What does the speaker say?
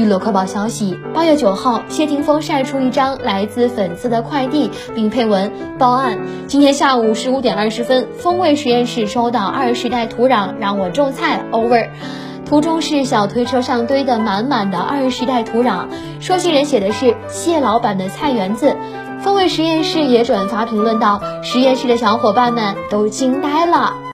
娱乐快报消息八月九号谢霆锋晒出一张来自粉丝的快递并配文报案今天下午十五点二十分风味实验室收到二十袋土壤让我种菜 over 图中是小推车上堆的满满的二十袋土壤收信人写的是谢老板的菜园子风味实验室也转发评论道实验室的小伙伴们都惊呆了。